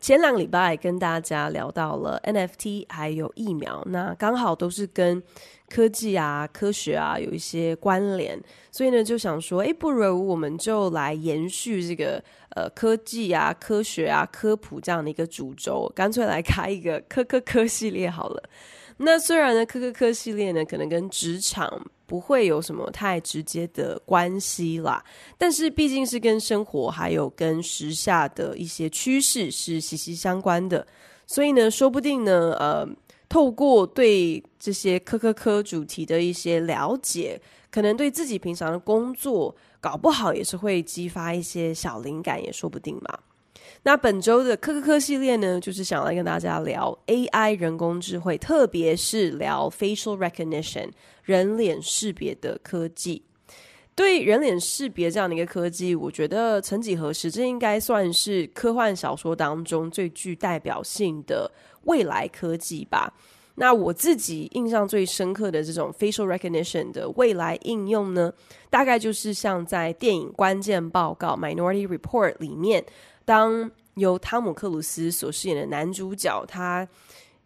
前两个礼拜跟大家聊到了 NFT 还有疫苗，那刚好都是跟科技啊、科学啊有一些关联，所以呢就想说，哎，不如我们就来延续这个呃科技啊、科学啊、科普这样的一个主轴，干脆来开一个科科科系列好了。那虽然呢，科科科系列呢可能跟职场不会有什么太直接的关系啦，但是毕竟是跟生活还有跟时下的一些趋势是息息相关的，所以呢，说不定呢，呃，透过对这些科科科主题的一些了解，可能对自己平常的工作搞不好也是会激发一些小灵感，也说不定嘛。那本周的科科科系列呢，就是想来跟大家聊 AI 人工智慧，特别是聊 facial recognition 人脸识别的科技。对人脸识别这样的一个科技，我觉得曾几何时，这应该算是科幻小说当中最具代表性的未来科技吧。那我自己印象最深刻的这种 facial recognition 的未来应用呢，大概就是像在电影《关键报告》（Minority Report） 里面。当由汤姆克鲁斯所饰演的男主角，他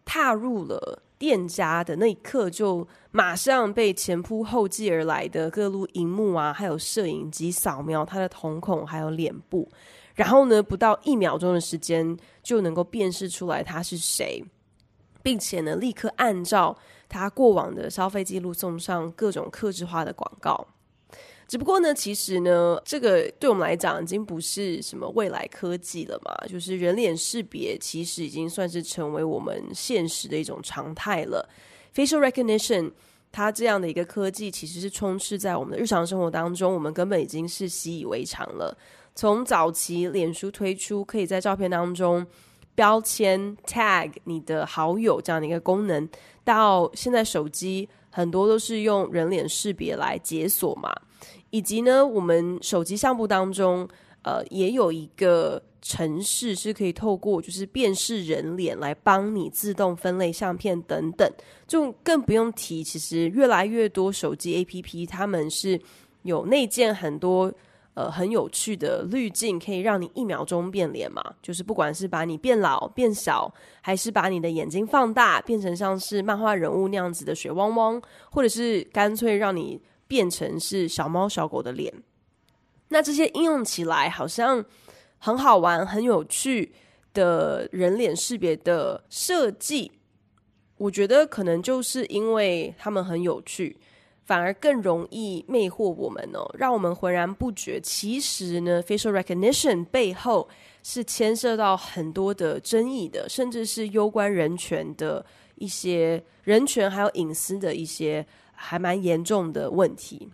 踏入了店家的那一刻，就马上被前仆后继而来的各路荧幕啊，还有摄影机扫描他的瞳孔还有脸部，然后呢，不到一秒钟的时间就能够辨识出来他是谁，并且呢，立刻按照他过往的消费记录送上各种克制化的广告。只不过呢，其实呢，这个对我们来讲已经不是什么未来科技了嘛，就是人脸识别其实已经算是成为我们现实的一种常态了。Facial recognition，它这样的一个科技其实是充斥在我们的日常生活当中，我们根本已经是习以为常了。从早期脸书推出可以在照片当中标签 tag 你的好友这样的一个功能，到现在手机很多都是用人脸识别来解锁嘛。以及呢，我们手机相簿当中，呃，也有一个程式是可以透过就是辨识人脸来帮你自动分类相片等等，就更不用提，其实越来越多手机 APP 他们是有内建很多呃很有趣的滤镜，可以让你一秒钟变脸嘛，就是不管是把你变老变小，还是把你的眼睛放大变成像是漫画人物那样子的水汪汪，或者是干脆让你。变成是小猫小狗的脸，那这些应用起来好像很好玩、很有趣的人脸识别的设计，我觉得可能就是因为他们很有趣，反而更容易魅惑我们哦，让我们浑然不觉。其实呢，facial recognition 背后是牵涉到很多的争议的，甚至是攸关人权的一些人权还有隐私的一些。还蛮严重的问题。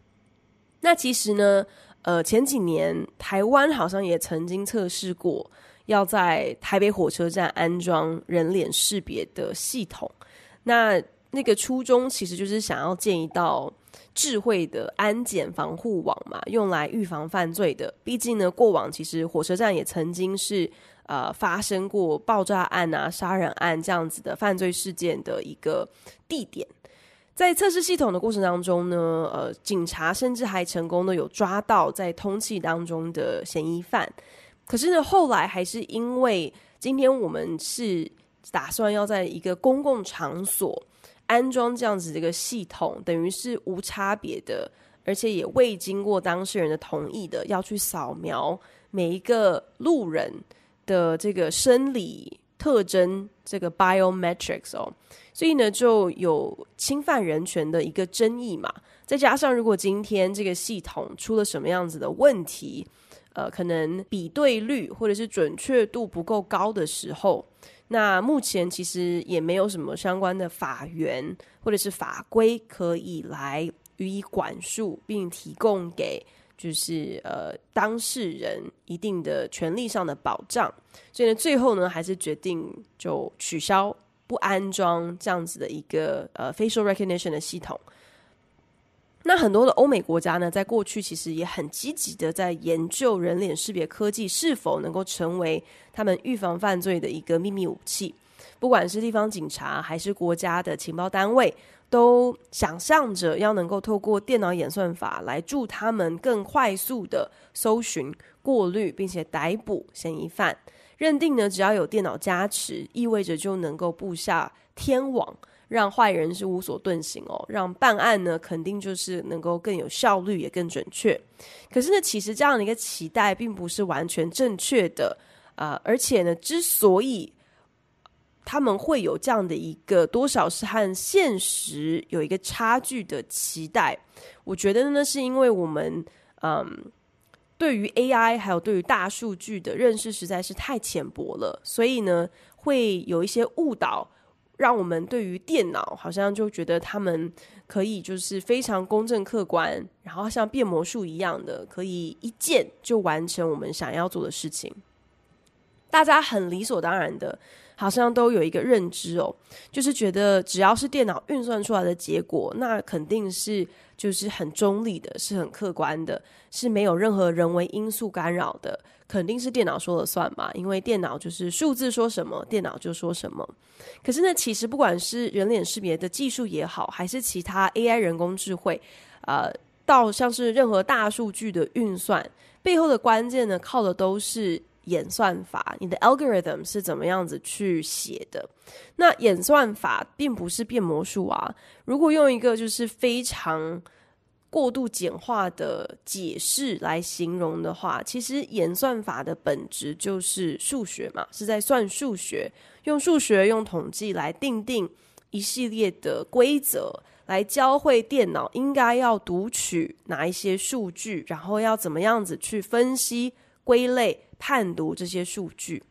那其实呢，呃，前几年台湾好像也曾经测试过，要在台北火车站安装人脸识别的系统。那那个初衷其实就是想要建一道智慧的安检防护网嘛，用来预防犯罪的。毕竟呢，过往其实火车站也曾经是呃发生过爆炸案啊、杀人案这样子的犯罪事件的一个地点。在测试系统的过程当中呢，呃，警察甚至还成功的有抓到在通缉当中的嫌疑犯。可是呢，后来还是因为今天我们是打算要在一个公共场所安装这样子的一个系统，等于是无差别的，而且也未经过当事人的同意的，要去扫描每一个路人的这个生理特征，这个 biometrics 哦。所以呢，就有侵犯人权的一个争议嘛。再加上，如果今天这个系统出了什么样子的问题，呃，可能比对率或者是准确度不够高的时候，那目前其实也没有什么相关的法源或者是法规可以来予以管束，并提供给就是呃当事人一定的权利上的保障，所以呢，最后呢还是决定就取消不安装这样子的一个呃 facial recognition 的系统。那很多的欧美国家呢，在过去其实也很积极的在研究人脸识别科技是否能够成为他们预防犯罪的一个秘密武器。不管是地方警察还是国家的情报单位，都想象着要能够透过电脑演算法来助他们更快速的搜寻、过滤，并且逮捕嫌疑犯。认定呢，只要有电脑加持，意味着就能够布下天网。让坏人是无所遁形哦，让办案呢肯定就是能够更有效率，也更准确。可是呢，其实这样的一个期待并不是完全正确的啊，呃，而且呢，之所以他们会有这样的一个多少是和现实有一个差距的期待，我觉得呢，是因为我们嗯，对于 AI 还有对于大数据的认识实在是太浅薄了，所以呢，会有一些误导。让我们对于电脑好像就觉得他们可以就是非常公正客观，然后像变魔术一样的，可以一键就完成我们想要做的事情。大家很理所当然的，好像都有一个认知哦，就是觉得只要是电脑运算出来的结果，那肯定是就是很中立的，是很客观的，是没有任何人为因素干扰的，肯定是电脑说了算嘛，因为电脑就是数字说什么，电脑就说什么。可是呢，其实不管是人脸识别的技术也好，还是其他 AI 人工智慧，呃，到像是任何大数据的运算背后的关键呢，靠的都是。演算法，你的 algorithm 是怎么样子去写的？那演算法并不是变魔术啊。如果用一个就是非常过度简化的解释来形容的话，其实演算法的本质就是数学嘛，是在算数学，用数学用统计来定定一系列的规则，来教会电脑应该要读取哪一些数据，然后要怎么样子去分析归类。判读这些数据，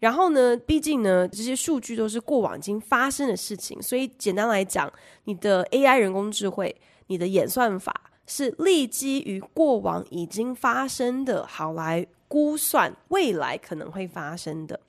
然后呢，毕竟呢，这些数据都是过往已经发生的事情，所以简单来讲，你的 AI 人工智慧，你的演算法是立基于过往已经发生的，好来估算未来可能会发生的。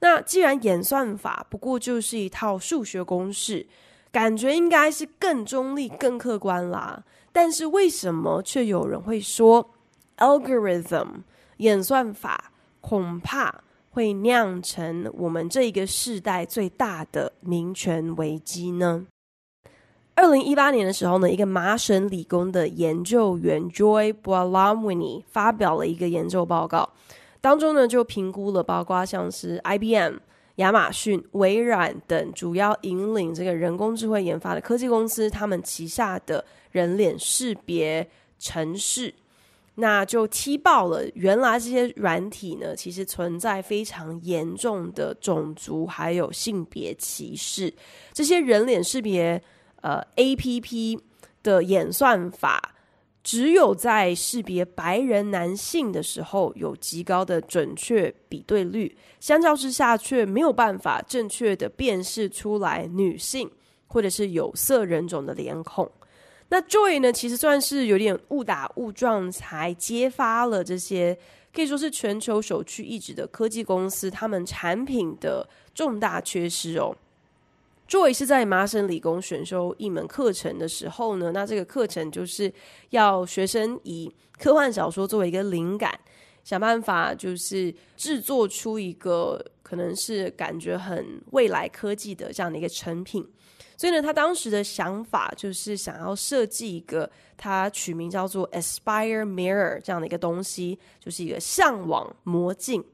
那既然演算法不过就是一套数学公式，感觉应该是更中立、更客观啦。但是为什么却有人会说 algorithm？演算法恐怕会酿成我们这一个世代最大的民权危机呢。二零一八年的时候呢，一个麻省理工的研究员 Joy b a l a m w i n i 发表了一个研究报告，当中呢就评估了包括像是 IBM、亚马逊、微软等主要引领这个人工智慧研发的科技公司，他们旗下的人脸识别程式。那就踢爆了，原来这些软体呢，其实存在非常严重的种族还有性别歧视。这些人脸识别呃 APP 的演算法，只有在识别白人男性的时候有极高的准确比对率，相较之下却没有办法正确的辨识出来女性或者是有色人种的脸孔。那 Joy 呢，其实算是有点误打误撞才揭发了这些可以说是全球首屈一指的科技公司他们产品的重大缺失哦。Joy 是在麻省理工选修一门课程的时候呢，那这个课程就是要学生以科幻小说作为一个灵感，想办法就是制作出一个可能是感觉很未来科技的这样的一个成品。所以呢，他当时的想法就是想要设计一个，他取名叫做 Aspire Mirror 这样的一个东西，就是一个向往魔镜。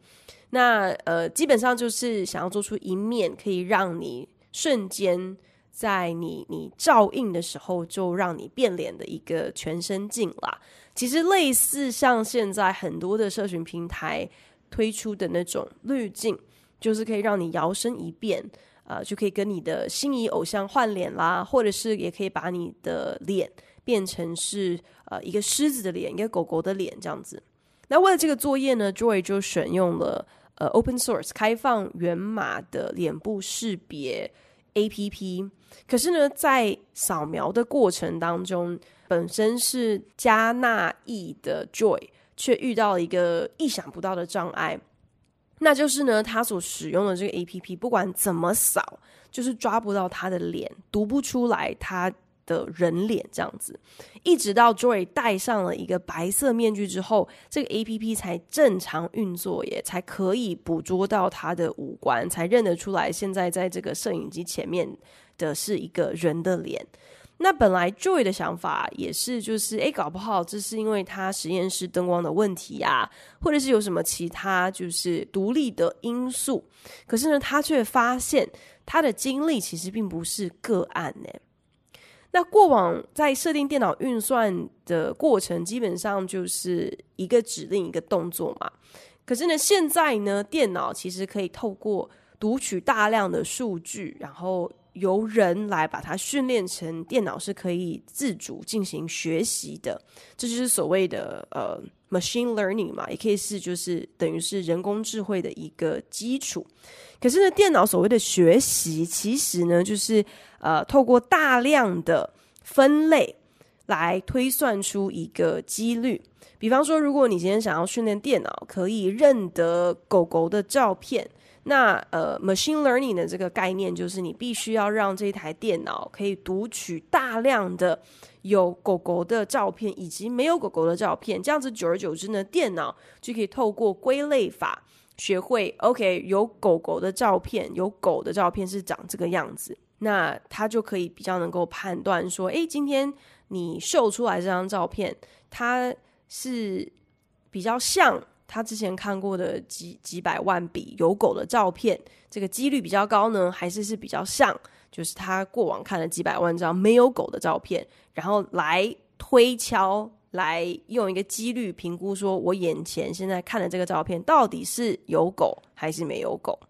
那呃，基本上就是想要做出一面可以让你瞬间在你你照映的时候就让你变脸的一个全身镜啦。其实类似像现在很多的社群平台推出的那种滤镜，就是可以让你摇身一变。呃，就可以跟你的心仪偶像换脸啦，或者是也可以把你的脸变成是呃一个狮子的脸，一个狗狗的脸这样子。那为了这个作业呢，Joy 就选用了呃 open source 开放源码的脸部识别 APP，可是呢，在扫描的过程当中，本身是加纳裔的 Joy 却遇到了一个意想不到的障碍，那就是呢，他所使用的这个 APP 不管怎么扫，就是抓不到他的脸，读不出来他的人脸这样子，一直到 Joy 戴上了一个白色面具之后，这个 APP 才正常运作耶，才可以捕捉到他的五官，才认得出来现在在这个摄影机前面的是一个人的脸。那本来 Joy 的想法也是，就是诶，搞不好这是因为他实验室灯光的问题啊，或者是有什么其他就是独立的因素。可是呢，他却发现他的经历其实并不是个案呢。那过往在设定电脑运算的过程，基本上就是一个指令一个动作嘛。可是呢，现在呢，电脑其实可以透过读取大量的数据，然后由人来把它训练成电脑是可以自主进行学习的。这就是所谓的呃 machine learning 嘛，也可以是就是等于是人工智慧的一个基础。可是呢，电脑所谓的学习，其实呢，就是呃，透过大量的分类来推算出一个几率。比方说，如果你今天想要训练电脑可以认得狗狗的照片，那呃，machine learning 的这个概念就是你必须要让这一台电脑可以读取大量的有狗狗的照片以及没有狗狗的照片，这样子久而久之呢，电脑就可以透过归类法。学会 OK，有狗狗的照片，有狗的照片是长这个样子，那它就可以比较能够判断说，诶，今天你秀出来这张照片，它是比较像他之前看过的几几百万笔有狗的照片，这个几率比较高呢，还是是比较像，就是他过往看了几百万张没有狗的照片，然后来推敲。来用一个几率评估，说我眼前现在看的这个照片到底是有狗还是没有狗？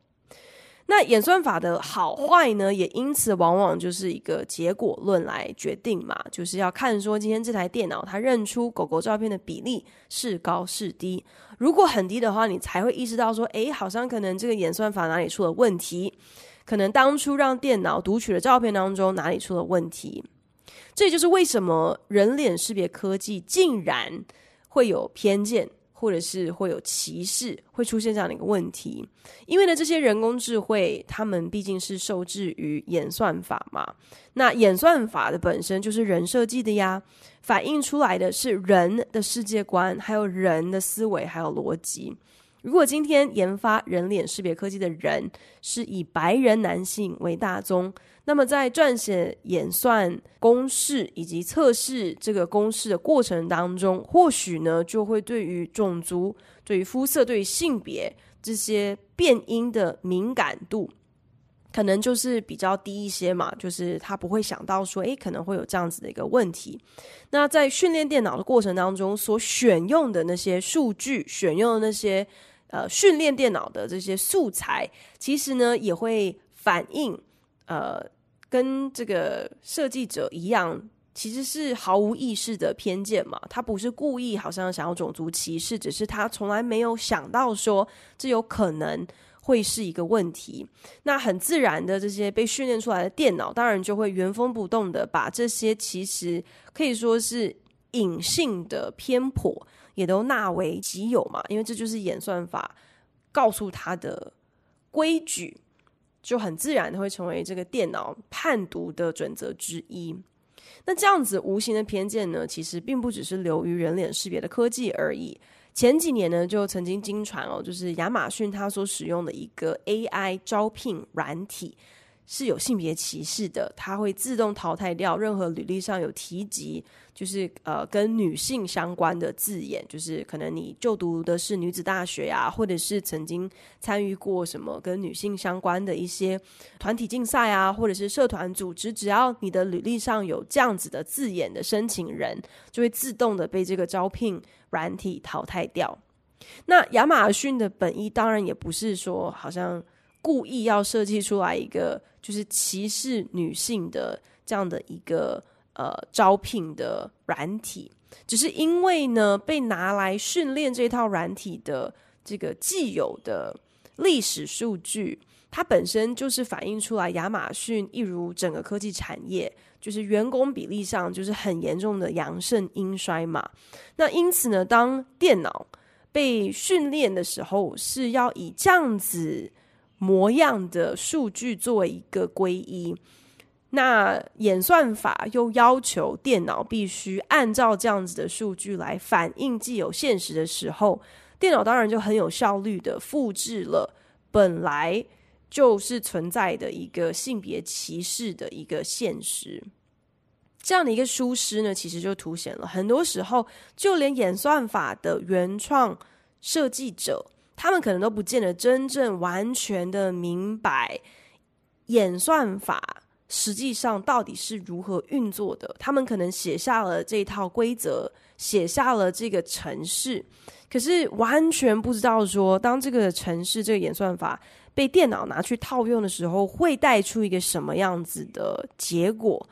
那演算法的好坏呢，也因此往往就是一个结果论来决定嘛，就是要看说今天这台电脑它认出狗狗照片的比例是高是低。如果很低的话，你才会意识到说，诶，好像可能这个演算法哪里出了问题，可能当初让电脑读取的照片当中哪里出了问题。这也就是为什么人脸识别科技竟然会有偏见，或者是会有歧视，会出现这样的一个问题。因为呢，这些人工智慧，他们毕竟是受制于演算法嘛。那演算法的本身就是人设计的呀，反映出来的是人的世界观，还有人的思维，还有逻辑。如果今天研发人脸识别科技的人是以白人男性为大宗，那么在撰写演算公式以及测试这个公式的过程当中，或许呢就会对于种族、对于肤色、对于性别这些变音的敏感度，可能就是比较低一些嘛，就是他不会想到说，诶，可能会有这样子的一个问题。那在训练电脑的过程当中，所选用的那些数据，选用的那些呃训练电脑的这些素材，其实呢也会反映呃。跟这个设计者一样，其实是毫无意识的偏见嘛。他不是故意，好像想要种族歧视，只是他从来没有想到说这有可能会是一个问题。那很自然的，这些被训练出来的电脑，当然就会原封不动的把这些其实可以说是隐性的偏颇，也都纳为己有嘛。因为这就是演算法告诉他的规矩。就很自然的会成为这个电脑判读的准则之一。那这样子无形的偏见呢，其实并不只是流于人脸识别的科技而已。前几年呢，就曾经经传哦，就是亚马逊它所使用的一个 AI 招聘软体。是有性别歧视的，它会自动淘汰掉任何履历上有提及，就是呃跟女性相关的字眼，就是可能你就读的是女子大学啊，或者是曾经参与过什么跟女性相关的一些团体竞赛啊，或者是社团组织，只要你的履历上有这样子的字眼的申请人，就会自动的被这个招聘软体淘汰掉。那亚马逊的本意当然也不是说好像。故意要设计出来一个就是歧视女性的这样的一个呃招聘的软体，只是因为呢被拿来训练这套软体的这个既有的历史数据，它本身就是反映出来亚马逊一如整个科技产业，就是员工比例上就是很严重的阳盛阴衰嘛。那因此呢，当电脑被训练的时候，是要以这样子模样的数据作为一个归一。那演算法又要求电脑必须按照这样子的数据来反映既有现实的时候，电脑当然就很有效率的复制了本来就是存在的一个性别歧视的一个现实。这样的一个疏失呢，其实就凸显了很多时候，就连演算法的原创设计者，他们可能都不见得真正完全的明白演算法。实际上到底是如何运作的？他们可能写下了这一套规则，写下了这个程式，可是完全不知道说，当这个程式这个演算法被电脑拿去套用的时候，会带出一个什么样子的结果。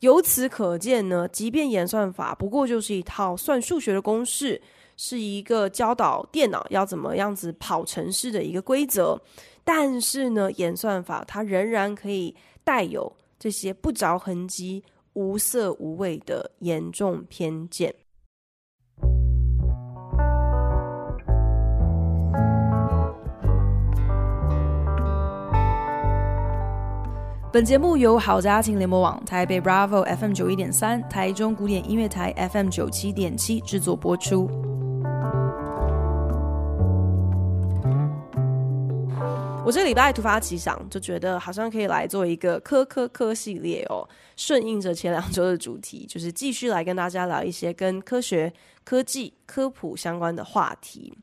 由此可见呢，即便演算法不过就是一套算数学的公式，是一个教导电脑要怎么样子跑程式的一个规则，但是呢，演算法它仍然可以带有。这些不着痕迹、无色无味的严重偏见。本节目由好家庭联播网、台北 Bravo FM 九一点三、台中古典音乐台 FM 九七点七制作播出。我这礼拜突发奇想，就觉得好像可以来做一个科科科系列哦，顺应着前两周的主题，就是继续来跟大家聊一些跟科学、科技、科普相关的话题。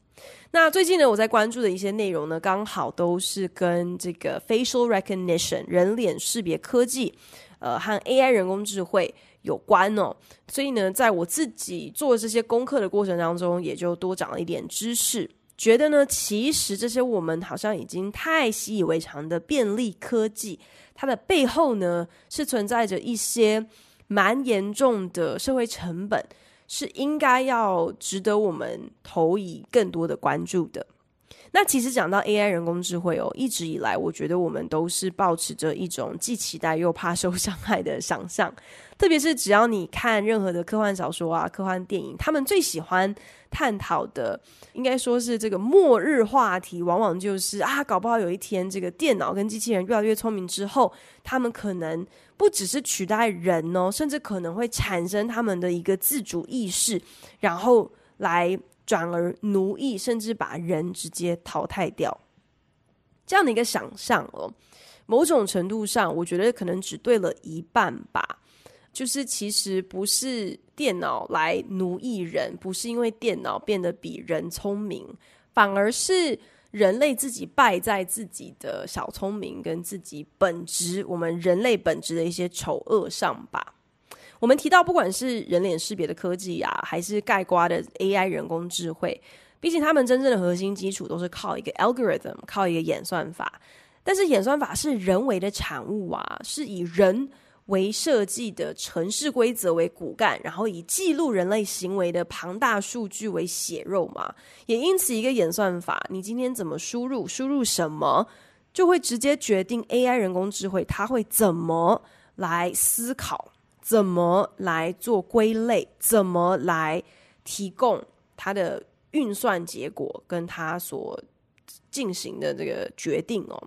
那最近呢，我在关注的一些内容呢，刚好都是跟这个 facial recognition 人脸识别科技，呃，和 AI 人工智慧有关哦。所以呢，在我自己做这些功课的过程当中，也就多长了一点知识。觉得呢，其实这些我们好像已经太习以为常的便利科技，它的背后呢，是存在着一些蛮严重的社会成本，是应该要值得我们投以更多的关注的。那其实讲到 AI 人工智慧哦，一直以来我觉得我们都是抱持着一种既期待又怕受伤害的想象，特别是只要你看任何的科幻小说啊、科幻电影，他们最喜欢探讨的，应该说是这个末日话题，往往就是啊，搞不好有一天这个电脑跟机器人越来越聪明之后，他们可能不只是取代人哦，甚至可能会产生他们的一个自主意识，然后来。转而奴役，甚至把人直接淘汰掉，这样的一个想象哦，某种程度上，我觉得可能只对了一半吧。就是其实不是电脑来奴役人，不是因为电脑变得比人聪明，反而是人类自己败在自己的小聪明跟自己本质，我们人类本质的一些丑恶上吧。我们提到，不管是人脸识别的科技啊，还是盖瓜的 AI 人工智慧，毕竟他们真正的核心基础都是靠一个 algorithm，靠一个演算法。但是演算法是人为的产物啊，是以人为设计的城市规则为骨干，然后以记录人类行为的庞大数据为血肉嘛。也因此，一个演算法，你今天怎么输入，输入什么，就会直接决定 AI 人工智慧它会怎么来思考。怎么来做归类？怎么来提供它的运算结果跟它所进行的这个决定哦？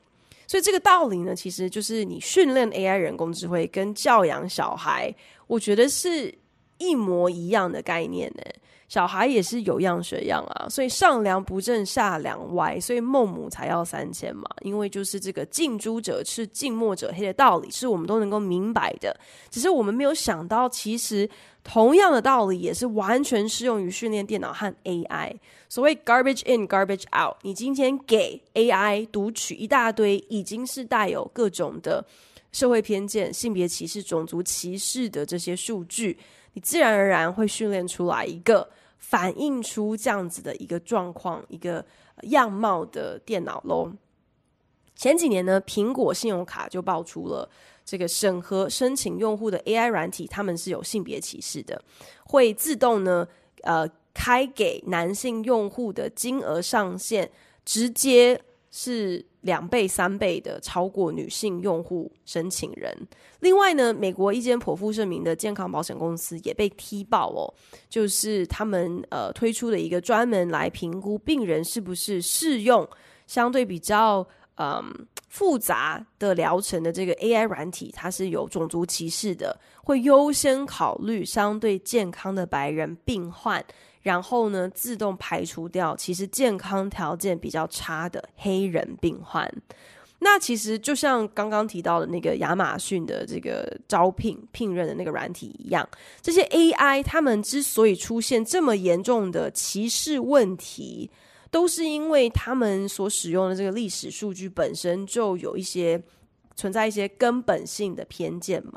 所以这个道理呢，其实就是你训练 AI 人工智慧跟教养小孩，我觉得是一模一样的概念呢。小孩也是有样学样啊，所以上梁不正下梁歪，所以孟母才要三迁嘛。因为就是这个近朱者赤，近墨者黑的道理，是我们都能够明白的。只是我们没有想到，其实同样的道理也是完全适用于训练电脑和 AI。所谓 garbage in, garbage out，你今天给 AI 读取一大堆已经是带有各种的社会偏见、性别歧视、种族歧视的这些数据，你自然而然会训练出来一个。反映出这样子的一个状况、一个样貌的电脑喽。前几年呢，苹果信用卡就爆出了这个审核申请用户的 AI 软体，他们是有性别歧视的，会自动呢，呃，开给男性用户的金额上限直接是两倍、三倍的超过女性用户申请人。另外呢，美国一间颇负盛名的健康保险公司也被踢爆哦，就是他们呃推出了一个专门来评估病人是不是适用相对比较嗯复杂的疗程的这个 AI 软体，它是有种族歧视的，会优先考虑相对健康的白人病患。然后呢，自动排除掉其实健康条件比较差的黑人病患。那其实就像刚刚提到的那个亚马逊的这个招聘聘任的那个软体一样，这些 AI 他们之所以出现这么严重的歧视问题，都是因为他们所使用的这个历史数据本身就有一些存在一些根本性的偏见嘛。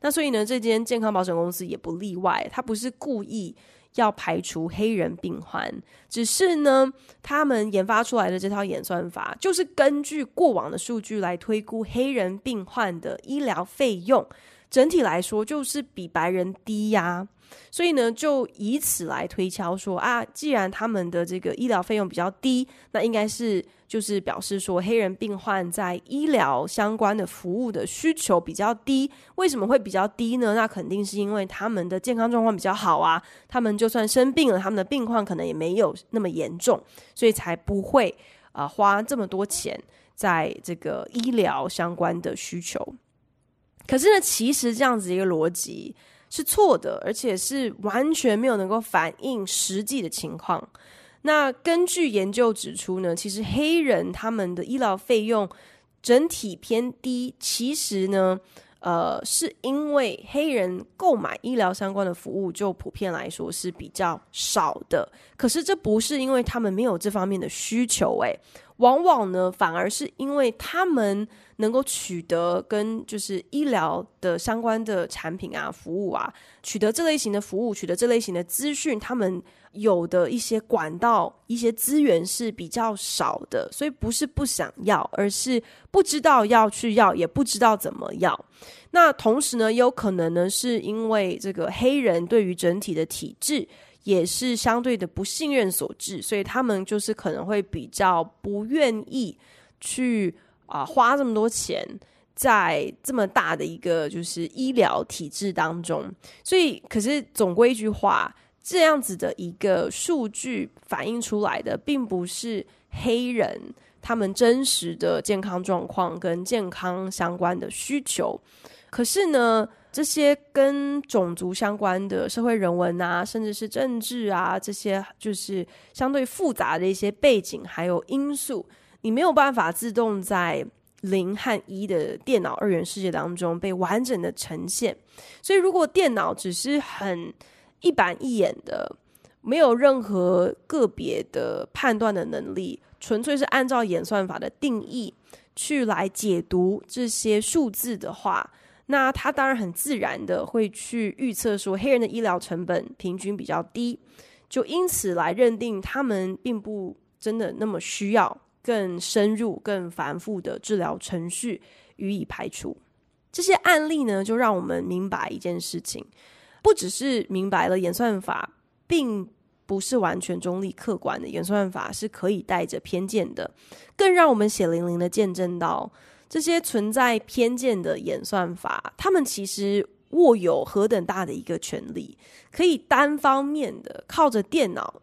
那所以呢，这间健康保险公司也不例外，他不是故意。要排除黑人病患，只是呢，他们研发出来的这套演算法，就是根据过往的数据来推估黑人病患的医疗费用，整体来说就是比白人低呀。所以呢，就以此来推敲说啊，既然他们的这个医疗费用比较低，那应该是就是表示说黑人病患在医疗相关的服务的需求比较低。为什么会比较低呢？那肯定是因为他们的健康状况比较好啊，他们就算生病了，他们的病况可能也没有那么严重，所以才不会啊、花这么多钱在这个医疗相关的需求。可是呢，其实这样子一个逻辑。是错的，而且是完全没有能够反映实际的情况。那根据研究指出呢，其实黑人他们的医疗费用整体偏低，其实呢，呃，是因为黑人购买医疗相关的服务就普遍来说是比较少的。可是这不是因为他们没有这方面的需求，诶，往往呢，反而是因为他们。能够取得跟就是医疗的相关的产品啊、服务啊，取得这类型的服务，取得这类型的资讯，他们有的一些管道、一些资源是比较少的，所以不是不想要，而是不知道要去要，也不知道怎么要。那同时呢，也有可能呢，是因为这个黑人对于整体的体制也是相对的不信任所致，所以他们就是可能会比较不愿意去。啊，花这么多钱在这么大的一个就是医疗体制当中，所以可是总归一句话，这样子的一个数据反映出来的，并不是黑人他们真实的健康状况跟健康相关的需求。可是呢，这些跟种族相关的社会人文啊，甚至是政治啊，这些就是相对复杂的一些背景还有因素。你没有办法自动在零和一的电脑二元世界当中被完整的呈现，所以如果电脑只是很一板一眼的，没有任何个别的判断的能力，纯粹是按照演算法的定义去来解读这些数字的话，那他当然很自然的会去预测说黑人的医疗成本平均比较低，就因此来认定他们并不真的那么需要。更深入、更繁复的治疗程序予以排除。这些案例呢，就让我们明白一件事情：不只是明白了演算法并不是完全中立客观的，演算法是可以带着偏见的，更让我们血淋淋的见证到这些存在偏见的演算法，他们其实握有何等大的一个权力，可以单方面的靠着电脑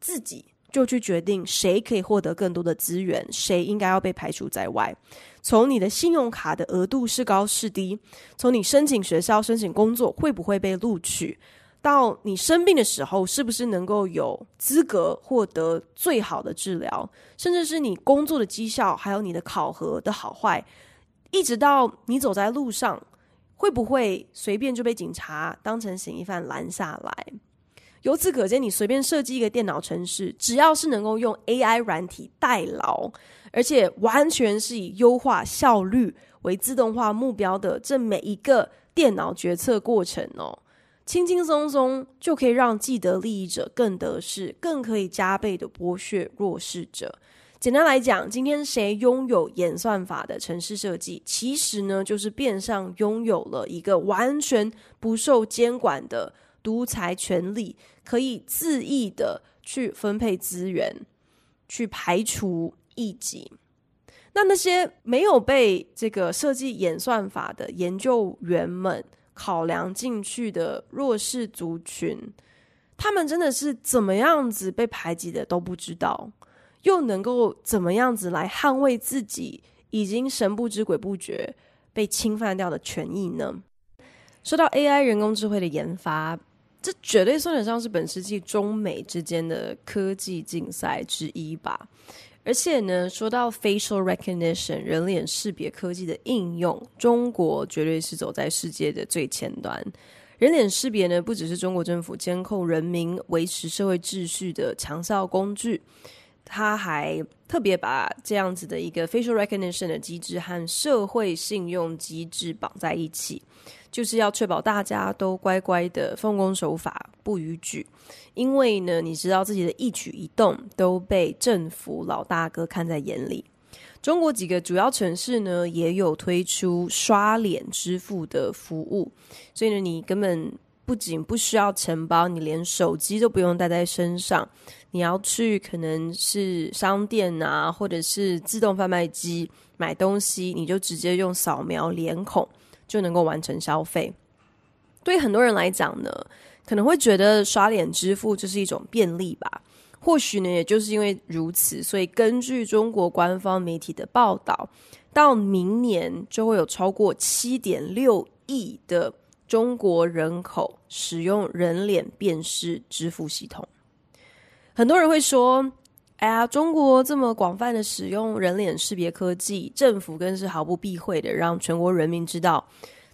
自己。就去决定谁可以获得更多的资源，谁应该要被排除在外。从你的信用卡的额度是高是低，从你申请学校、申请工作会不会被录取，到你生病的时候是不是能够有资格获得最好的治疗，甚至是你工作的绩效，还有你的考核的好坏，一直到你走在路上会不会随便就被警察当成嫌疑犯拦下来。由此可见，你随便设计一个电脑程式，只要是能够用 AI 软体代劳，而且完全是以优化效率为自动化目标的，这每一个电脑决策过程哦，轻轻松松就可以让既得利益者更得势，更可以加倍的剥削弱势者。简单来讲，今天谁拥有演算法的城市设计，其实呢，就是变相拥有了一个完全不受监管的。独裁权力可以恣意的去分配资源，去排除异己。那那些没有被这个设计演算法的研究员们考量进去的弱势族群，他们真的是怎么样子被排挤的都不知道，又能够怎么样子来捍卫自己已经神不知鬼不觉被侵犯掉的权益呢？说到 AI 人工智慧的研发，这绝对算得上是本世纪中美之间的科技竞赛之一吧。而且呢，说到 facial recognition 人脸识别科技的应用，中国绝对是走在世界的最前端。人脸识别呢，不只是中国政府监控人民、维持社会秩序的强效工具。他还特别把这样子的一个 facial recognition 的机制和社会信用机制绑在一起，就是要确保大家都乖乖的奉公守法，不逾矩。因为呢，你知道自己的一举一动都被政府老大哥看在眼里。中国几个主要城市呢，也有推出刷脸支付的服务，所以呢，你根本不仅不需要钱包，你连手机都不用带在身上。你要去可能是商店啊，或者是自动贩卖机买东西，你就直接用扫描脸孔就能够完成消费。对很多人来讲呢，可能会觉得刷脸支付就是一种便利吧。或许呢，也就是因为如此，所以根据中国官方媒体的报道，到明年就会有超过七点六亿的中国人口使用人脸辨识支付系统。很多人会说：“哎呀，中国这么广泛的使用人脸识别科技，政府更是毫不避讳的让全国人民知道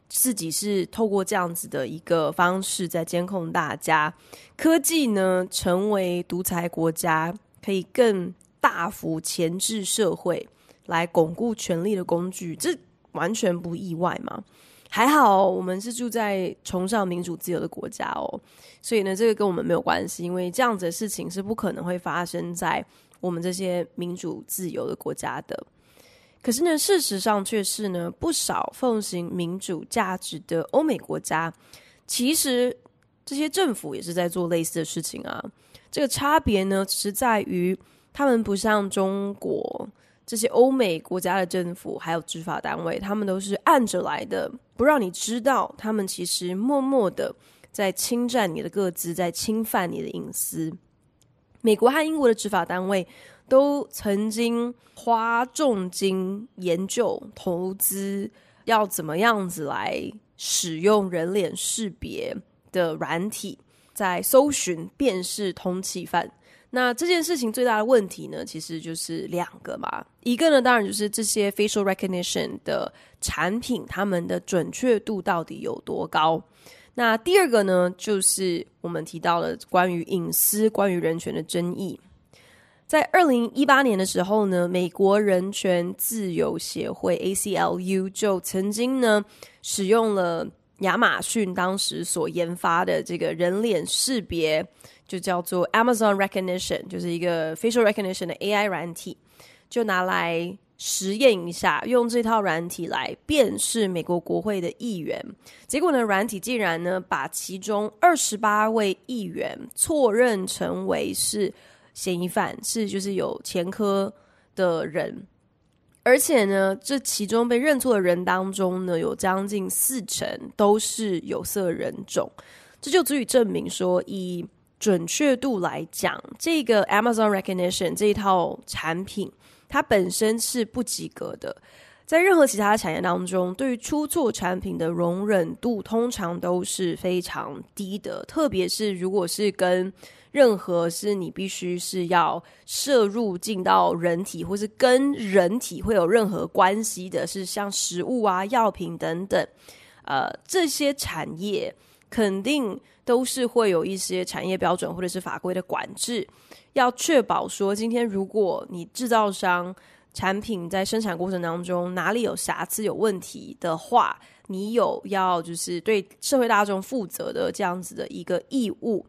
自己是透过这样子的一个方式在监控大家。科技呢，成为独裁国家可以更大幅钳制社会、来巩固权力的工具，这完全不意外嘛。”还好，我们是住在崇尚民主自由的国家哦，所以呢，这个跟我们没有关系，因为这样子的事情是不可能会发生在我们这些民主自由的国家的。可是呢，事实上却是呢，不少奉行民主价值的欧美国家，其实这些政府也是在做类似的事情啊。这个差别呢，只是在于他们不像中国。这些欧美国家的政府还有执法单位，他们都是按着来的，不让你知道，他们其实默默的在侵占你的个资，在侵犯你的隐私。美国和英国的执法单位都曾经花重金研究、投资，要怎么样子来使用人脸识别的软体，在搜寻、辨识通缉犯。那这件事情最大的问题呢，其实就是两个嘛。一个呢，当然就是这些 facial recognition 的产品，它们的准确度到底有多高？那第二个呢，就是我们提到了关于隐私、关于人权的争议。在二零一八年的时候呢，美国人权自由协会 ACLU 就曾经呢使用了亚马逊当时所研发的这个人脸识别。就叫做 Amazon Recognition，就是一个 facial recognition 的 AI 软体，就拿来实验一下，用这套软体来辨识美国国会的议员。结果呢，软体竟然呢把其中二十八位议员错认成为是嫌疑犯，是就是有前科的人，而且呢，这其中被认错的人当中呢，有将近四成都是有色人种，这就足以证明说以。准确度来讲，这个 Amazon Recognition 这一套产品，它本身是不及格的。在任何其他产业当中，对于出错产品的容忍度通常都是非常低的。特别是如果是跟任何是你必须是要摄入进到人体，或是跟人体会有任何关系的，是像食物啊、药品等等，呃，这些产业肯定。都是会有一些产业标准或者是法规的管制，要确保说，今天如果你制造商产品在生产过程当中哪里有瑕疵、有问题的话，你有要就是对社会大众负责的这样子的一个义务。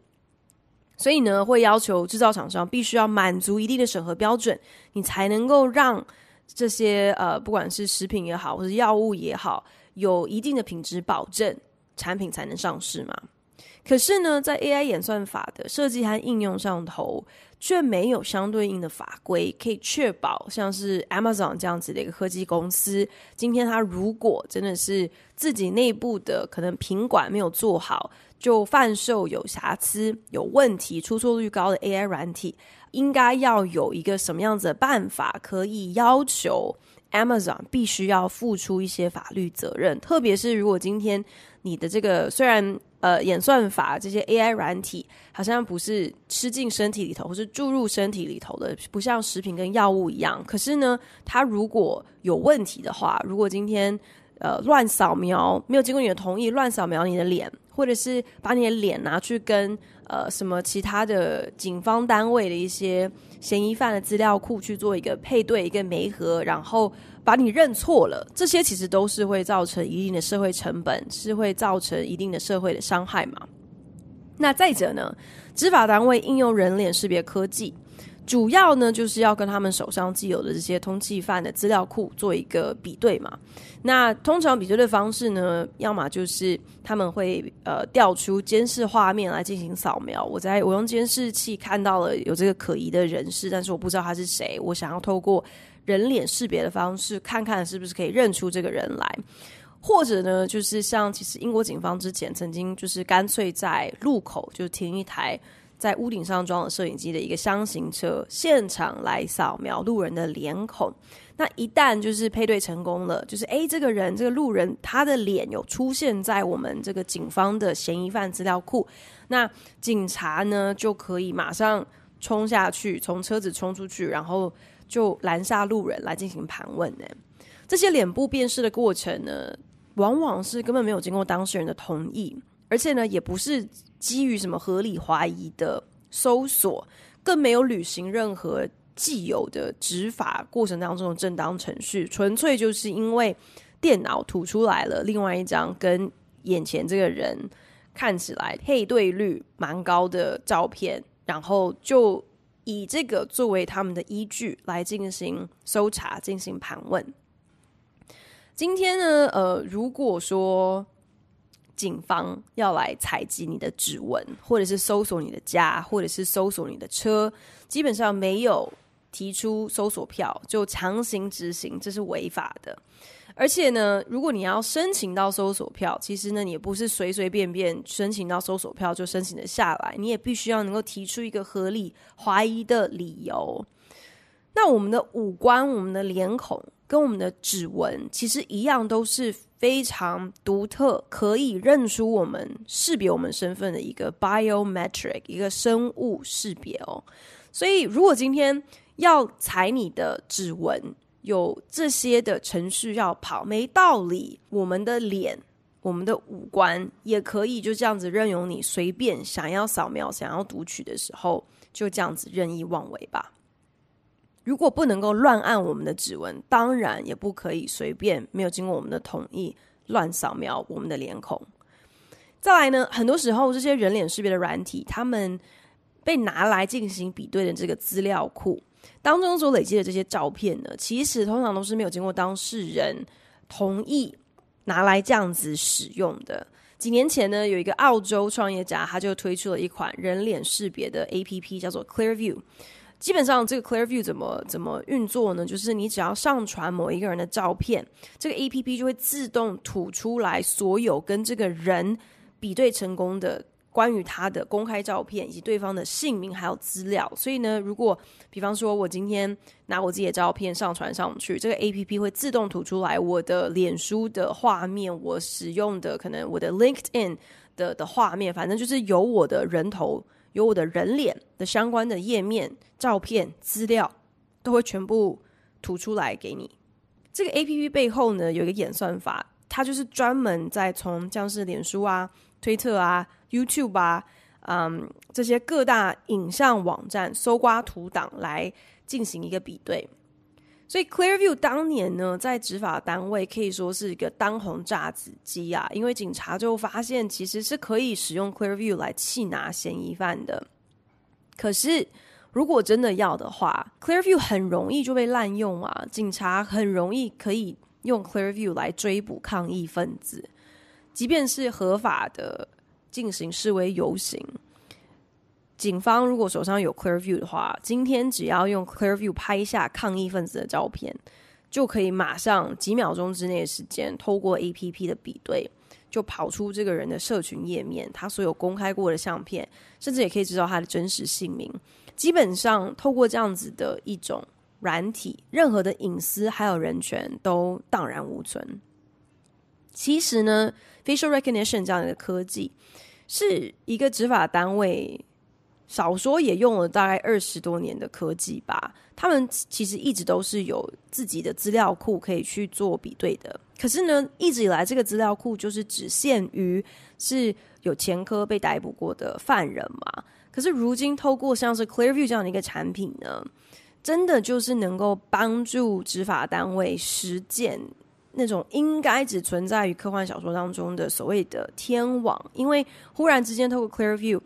所以呢，会要求制造厂商必须要满足一定的审核标准，你才能够让这些呃，不管是食品也好，或者药物也好，有一定的品质保证，产品才能上市嘛。可是呢，在 AI 演算法的设计和应用上头，却没有相对应的法规可以确保，像是 Amazon 这样子的一个科技公司，今天它如果真的是自己内部的可能品管没有做好，就贩售有瑕疵、有问题、出错率高的 AI 软体，应该要有一个什么样子的办法，可以要求 Amazon 必须要付出一些法律责任，特别是如果今天你的这个虽然。呃，演算法这些 AI 软体好像不是吃进身体里头，或是注入身体里头的，不像食品跟药物一样。可是呢，它如果有问题的话，如果今天呃乱扫描，没有经过你的同意，乱扫描你的脸，或者是把你的脸拿去跟呃什么其他的警方单位的一些嫌疑犯的资料库去做一个配对、一个媒合，然后。把你认错了，这些其实都是会造成一定的社会成本，是会造成一定的社会的伤害嘛。那再者呢，执法单位应用人脸识别科技，主要呢就是要跟他们手上既有的这些通缉犯的资料库做一个比对嘛。那通常比对的方式呢，要么就是他们会呃调出监视画面来进行扫描。我在我用监视器看到了有这个可疑的人士，但是我不知道他是谁，我想要透过。人脸识别的方式，看看是不是可以认出这个人来，或者呢，就是像其实英国警方之前曾经就是干脆在路口就停一台在屋顶上装了摄影机的一个箱型车，现场来扫描路人的脸孔。那一旦就是配对成功了，就是诶，这个人这个路人他的脸有出现在我们这个警方的嫌疑犯资料库，那警察呢就可以马上冲下去，从车子冲出去，然后。就拦下路人来进行盘问呢，这些脸部辨识的过程呢，往往是根本没有经过当事人的同意，而且呢，也不是基于什么合理怀疑的搜索，更没有履行任何既有的执法过程当中的正当程序，纯粹就是因为电脑吐出来了另外一张跟眼前这个人看起来配对率蛮高的照片，然后就。以这个作为他们的依据来进行搜查、进行盘问。今天呢，呃，如果说警方要来采集你的指纹，或者是搜索你的家，或者是搜索你的车，基本上没有提出搜索票就强行执行，这是违法的。而且呢，如果你要申请到搜索票，其实呢，你也不是随随便便申请到搜索票就申请得下来，你也必须要能够提出一个合理怀疑的理由。那我们的五官、我们的脸孔跟我们的指纹，其实一样都是非常独特，可以认出我们、识别我们身份的一个 biometric，一个生物识别哦。所以，如果今天要采你的指纹，有这些的程序要跑，没道理。我们的脸、我们的五官也可以就这样子任由你随便想要扫描、想要读取的时候，就这样子任意妄为吧。如果不能够乱按我们的指纹，当然也不可以随便没有经过我们的同意乱扫描我们的脸孔。再来呢，很多时候这些人脸识别的软体，他们被拿来进行比对的这个资料库。当中所累积的这些照片呢，其实通常都是没有经过当事人同意拿来这样子使用的。几年前呢，有一个澳洲创业家，他就推出了一款人脸识别的 APP，叫做 Clearview。基本上，这个 Clearview 怎么怎么运作呢？就是你只要上传某一个人的照片，这个 APP 就会自动吐出来所有跟这个人比对成功的。关于他的公开照片以及对方的姓名还有资料，所以呢，如果比方说我今天拿我自己的照片上传上去，这个 APP 会自动吐出来我的脸书的画面，我使用的可能我的 LinkedIn 的的画面，反正就是有我的人头、有我的人脸的相关的页面、照片、资料，都会全部吐出来给你。这个 APP 背后呢，有一个演算法，它就是专门在从像是脸书啊、推特啊。YouTube 啊，嗯，这些各大影像网站搜刮图档来进行一个比对，所以 Clearview 当年呢，在执法单位可以说是一个当红炸子鸡啊，因为警察就发现其实是可以使用 Clearview 来缉拿嫌疑犯的。可是如果真的要的话，Clearview 很容易就被滥用啊，警察很容易可以用 Clearview 来追捕抗议分子，即便是合法的。进行示威游行。警方如果手上有 Clearview 的话，今天只要用 Clearview 拍下抗议分子的照片，就可以马上几秒钟之内的时间，透过 APP 的比对，就跑出这个人的社群页面，他所有公开过的相片，甚至也可以知道他的真实姓名。基本上，透过这样子的一种软体，任何的隐私还有人权都荡然无存。其实呢，facial recognition 这样的科技是一个执法单位。少说也用了大概二十多年的科技吧，他们其实一直都是有自己的资料库可以去做比对的。可是呢，一直以来这个资料库就是只限于是有前科被逮捕过的犯人嘛。可是如今透过像是 Clearview 这样的一个产品呢，真的就是能够帮助执法单位实践那种应该只存在于科幻小说当中的所谓的天网，因为忽然之间透过 Clearview。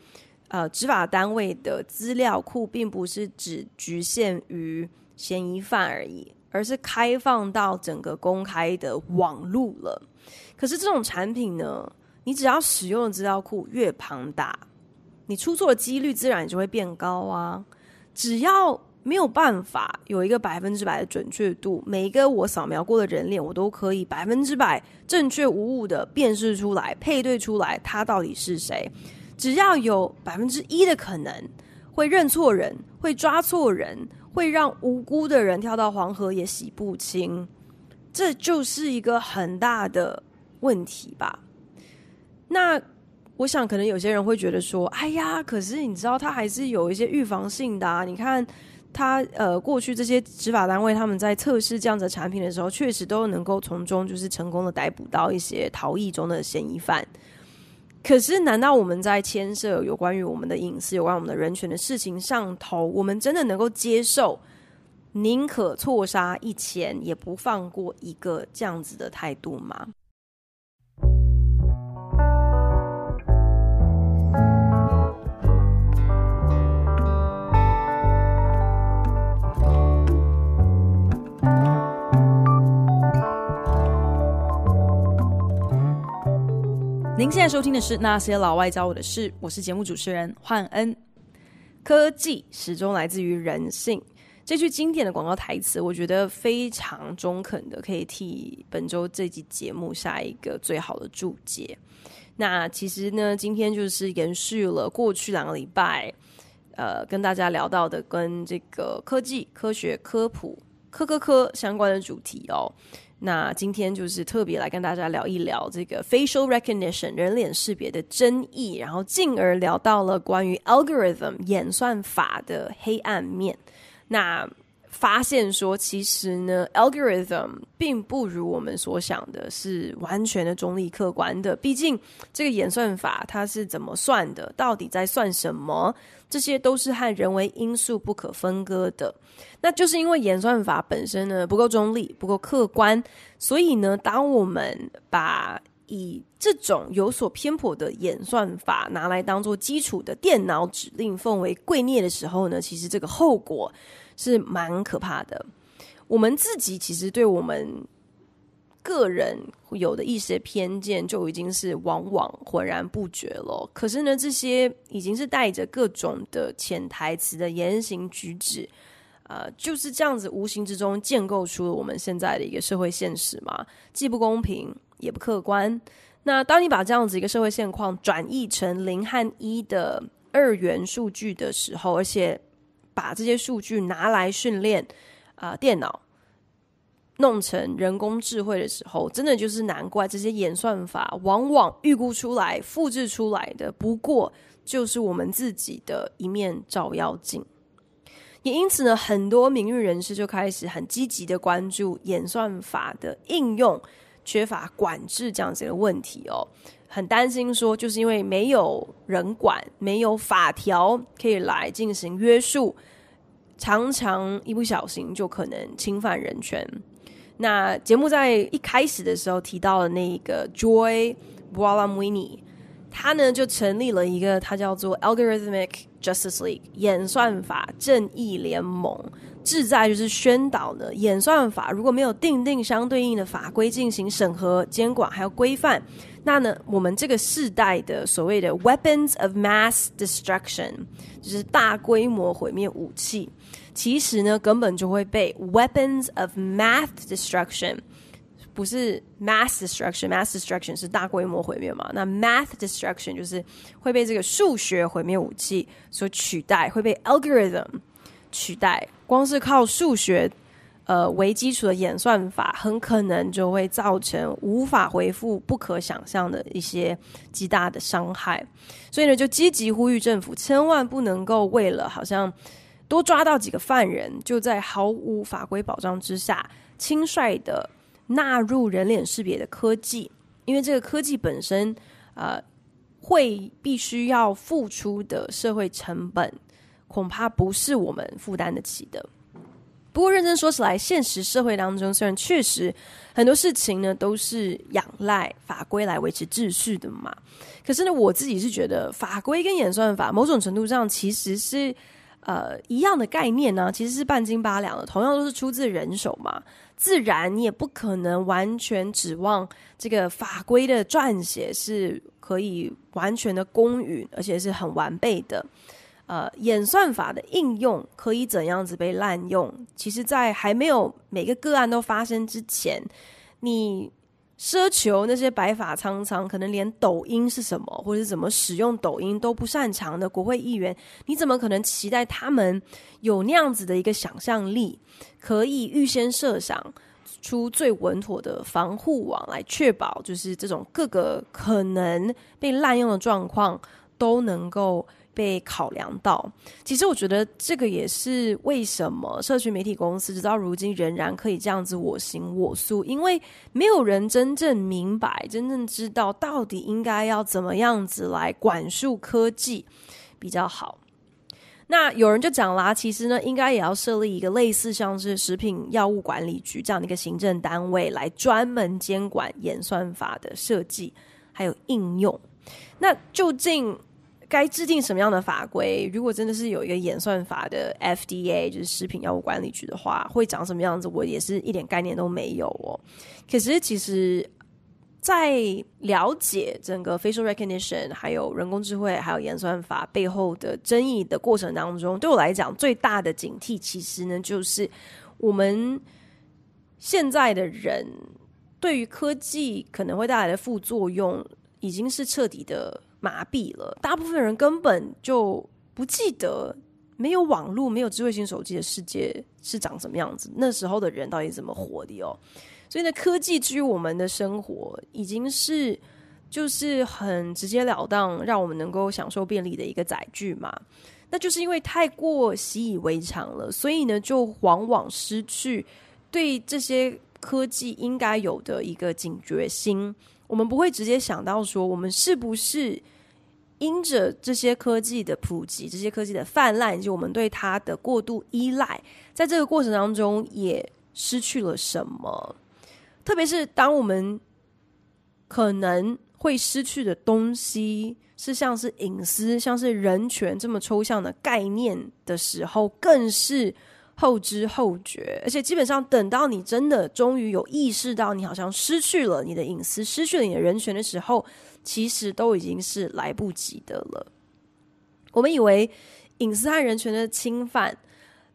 呃，执法单位的资料库并不是只局限于嫌疑犯而已，而是开放到整个公开的网路了。可是这种产品呢，你只要使用的资料库越庞大，你出错的几率自然就会变高啊。只要没有办法有一个百分之百的准确度，每一个我扫描过的人脸，我都可以百分之百正确无误的辨识出来、配对出来，他到底是谁。只要有百分之一的可能会认错人，会抓错人，会让无辜的人跳到黄河也洗不清，这就是一个很大的问题吧？那我想，可能有些人会觉得说：“哎呀，可是你知道，他还是有一些预防性的啊。你看，他呃，过去这些执法单位他们在测试这样子产品的时候，确实都能够从中就是成功的逮捕到一些逃逸中的嫌疑犯。”可是，难道我们在牵涉有关于我们的隐私、有关我们的人权的事情上头，我们真的能够接受宁可错杀一千，也不放过一个这样子的态度吗？您现在收听的是《那些老外教我的事》，我是节目主持人焕恩。科技始终来自于人性，这句经典的广告台词，我觉得非常中肯的，可以替本周这集节目下一个最好的注解。那其实呢，今天就是延续了过去两个礼拜，呃，跟大家聊到的跟这个科技、科学、科普、科科科相关的主题哦。那今天就是特别来跟大家聊一聊这个 facial recognition 人脸识别的争议，然后进而聊到了关于 algorithm 演算法的黑暗面。那发现说，其实呢，algorithm 并不如我们所想的是完全的中立客观的。毕竟这个演算法它是怎么算的，到底在算什么？这些都是和人为因素不可分割的，那就是因为演算法本身呢不够中立、不够客观，所以呢，当我们把以这种有所偏颇的演算法拿来当做基础的电脑指令奉为圭臬的时候呢，其实这个后果是蛮可怕的。我们自己其实对我们。个人有的一些偏见就已经是往往浑然不觉了。可是呢，这些已经是带着各种的潜台词的言行举止，呃，就是这样子无形之中建构出了我们现在的一个社会现实嘛，既不公平也不客观。那当你把这样子一个社会现况转译成零和一的二元数据的时候，而且把这些数据拿来训练啊、电脑。弄成人工智慧的时候，真的就是难怪这些演算法往往预估出来、复制出来的，不过就是我们自己的一面照妖镜。也因此呢，很多名誉人士就开始很积极的关注演算法的应用缺乏管制这样子的问题哦，很担心说，就是因为没有人管、没有法条可以来进行约束，常常一不小心就可能侵犯人权。那节目在一开始的时候提到了那个 Joy Buolamwini，他呢就成立了一个，他叫做 Algorithmic Justice League 演算法正义联盟，志在就是宣导呢，演算法如果没有订定相对应的法规进行审核、监管还有规范，那呢，我们这个世代的所谓的 weapons of mass destruction，就是大规模毁灭武器，其实呢，根本就会被 weapons of math destruction。不是 mass destruction，mass destruction 是大规模毁灭嘛？那 math destruction 就是会被这个数学毁灭武器所取代，会被 algorithm 取代。光是靠数学呃为基础的演算法，很可能就会造成无法回复、不可想象的一些极大的伤害。所以呢，就积极呼吁政府千万不能够为了好像多抓到几个犯人，就在毫无法规保障之下轻率的。纳入人脸识别的科技，因为这个科技本身，呃，会必须要付出的社会成本，恐怕不是我们负担得起的。不过认真说起来，现实社会当中，虽然确实很多事情呢都是仰赖法规来维持秩序的嘛，可是呢，我自己是觉得法规跟演算法某种程度上其实是呃一样的概念呢，其实是半斤八两的，同样都是出自人手嘛。自然，你也不可能完全指望这个法规的撰写是可以完全的公允，而且是很完备的。呃，演算法的应用可以怎样子被滥用？其实，在还没有每个个案都发生之前，你。奢求那些白发苍苍，可能连抖音是什么，或者是怎么使用抖音都不擅长的国会议员，你怎么可能期待他们有那样子的一个想象力，可以预先设想出最稳妥的防护网，来确保就是这种各个可能被滥用的状况都能够。被考量到，其实我觉得这个也是为什么社群媒体公司直到如今仍然可以这样子我行我素，因为没有人真正明白、真正知道到底应该要怎么样子来管束科技比较好。那有人就讲啦，其实呢，应该也要设立一个类似像是食品药物管理局这样的一个行政单位，来专门监管演算法的设计还有应用。那究竟，该制定什么样的法规？如果真的是有一个演算法的 FDA，就是食品药物管理局的话，会长什么样子？我也是一点概念都没有哦。可是，其实，在了解整个 facial recognition、还有人工智慧、还有演算法背后的争议的过程当中，对我来讲，最大的警惕，其实呢，就是我们现在的人对于科技可能会带来的副作用，已经是彻底的。麻痹了，大部分人根本就不记得没有网络、没有智慧型手机的世界是长什么样子。那时候的人到底怎么活的哦？所以呢，科技之于我们的生活，已经是就是很直截了当，让我们能够享受便利的一个载具嘛。那就是因为太过习以为常了，所以呢，就往往失去对这些科技应该有的一个警觉心。我们不会直接想到说，我们是不是？因着这些科技的普及，这些科技的泛滥，以及我们对它的过度依赖，在这个过程当中也失去了什么？特别是当我们可能会失去的东西是像是隐私、像是人权这么抽象的概念的时候，更是后知后觉。而且基本上，等到你真的终于有意识到你好像失去了你的隐私、失去了你的人权的时候，其实都已经是来不及的了。我们以为隐私和人权的侵犯，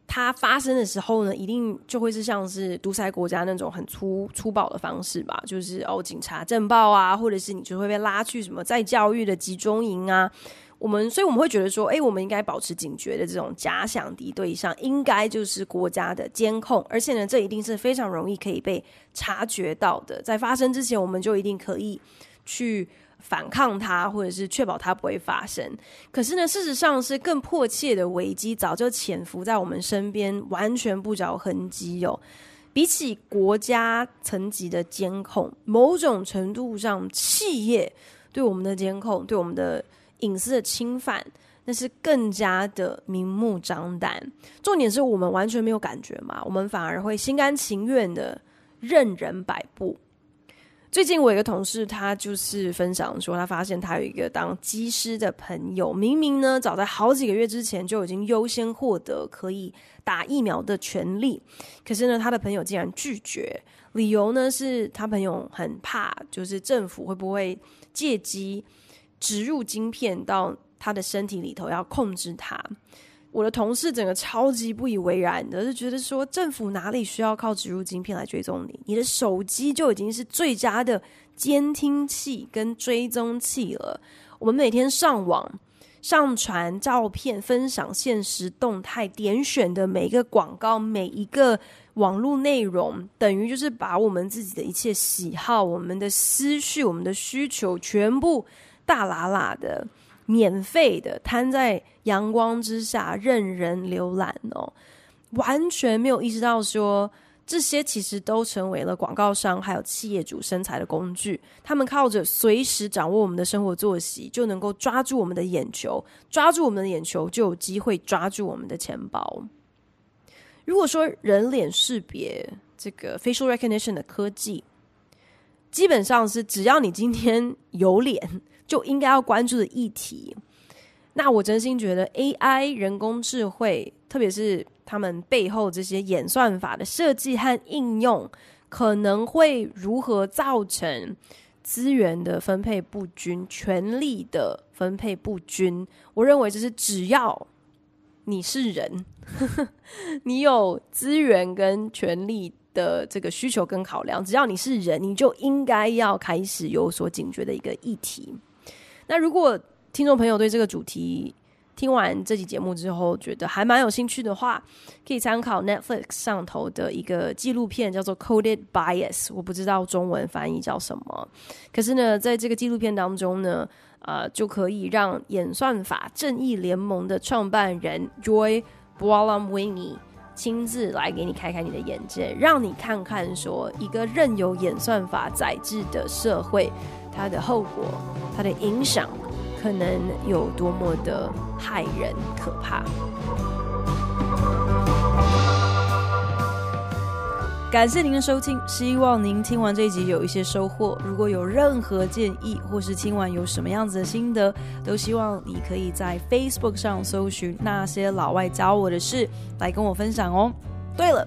它发生的时候呢，一定就会是像是独裁国家那种很粗粗暴的方式吧？就是哦，警察镇暴啊，或者是你就会被拉去什么再教育的集中营啊。我们所以我们会觉得说，哎，我们应该保持警觉的这种假想敌对象，应该就是国家的监控，而且呢，这一定是非常容易可以被察觉到的。在发生之前，我们就一定可以去。反抗它，或者是确保它不会发生。可是呢，事实上是更迫切的危机早就潜伏在我们身边，完全不着痕迹哟。比起国家层级的监控，某种程度上，企业对我们的监控、对我们的隐私的侵犯，那是更加的明目张胆。重点是我们完全没有感觉嘛，我们反而会心甘情愿的任人摆布。最近我一个同事，他就是分享说，他发现他有一个当机师的朋友，明明呢早在好几个月之前就已经优先获得可以打疫苗的权利，可是呢他的朋友竟然拒绝，理由呢是他朋友很怕，就是政府会不会借机植入晶片到他的身体里头，要控制他。我的同事整个超级不以为然的，就觉得说政府哪里需要靠植入晶片来追踪你？你的手机就已经是最佳的监听器跟追踪器了。我们每天上网、上传照片、分享现实动态、点选的每一个广告、每一个网络内容，等于就是把我们自己的一切喜好、我们的思绪、我们的需求，全部大喇喇的。免费的摊在阳光之下任人浏览哦，完全没有意识到说这些其实都成为了广告商还有企业主生财的工具。他们靠着随时掌握我们的生活作息，就能够抓住我们的眼球，抓住我们的眼球就有机会抓住我们的钱包。如果说人脸识别这个 facial recognition 的科技，基本上是只要你今天有脸。就应该要关注的议题，那我真心觉得 AI 人工智慧，特别是他们背后这些演算法的设计和应用，可能会如何造成资源的分配不均、权力的分配不均。我认为，就是只要你是人，你有资源跟权力的这个需求跟考量，只要你是人，你就应该要开始有所警觉的一个议题。那如果听众朋友对这个主题听完这集节目之后觉得还蛮有兴趣的话，可以参考 Netflix 上头的一个纪录片，叫做《Coded Bias》，我不知道中文翻译叫什么。可是呢，在这个纪录片当中呢，呃，就可以让演算法正义联盟的创办人 Joy Buolamwini 亲自来给你开开你的眼界，让你看看说一个任由演算法宰制的社会。它的后果，它的影响，可能有多么的骇人可怕。感谢您的收听，希望您听完这一集有一些收获。如果有任何建议，或是听完有什么样子的心得，都希望你可以在 Facebook 上搜寻那些老外教我的事，来跟我分享哦。对了。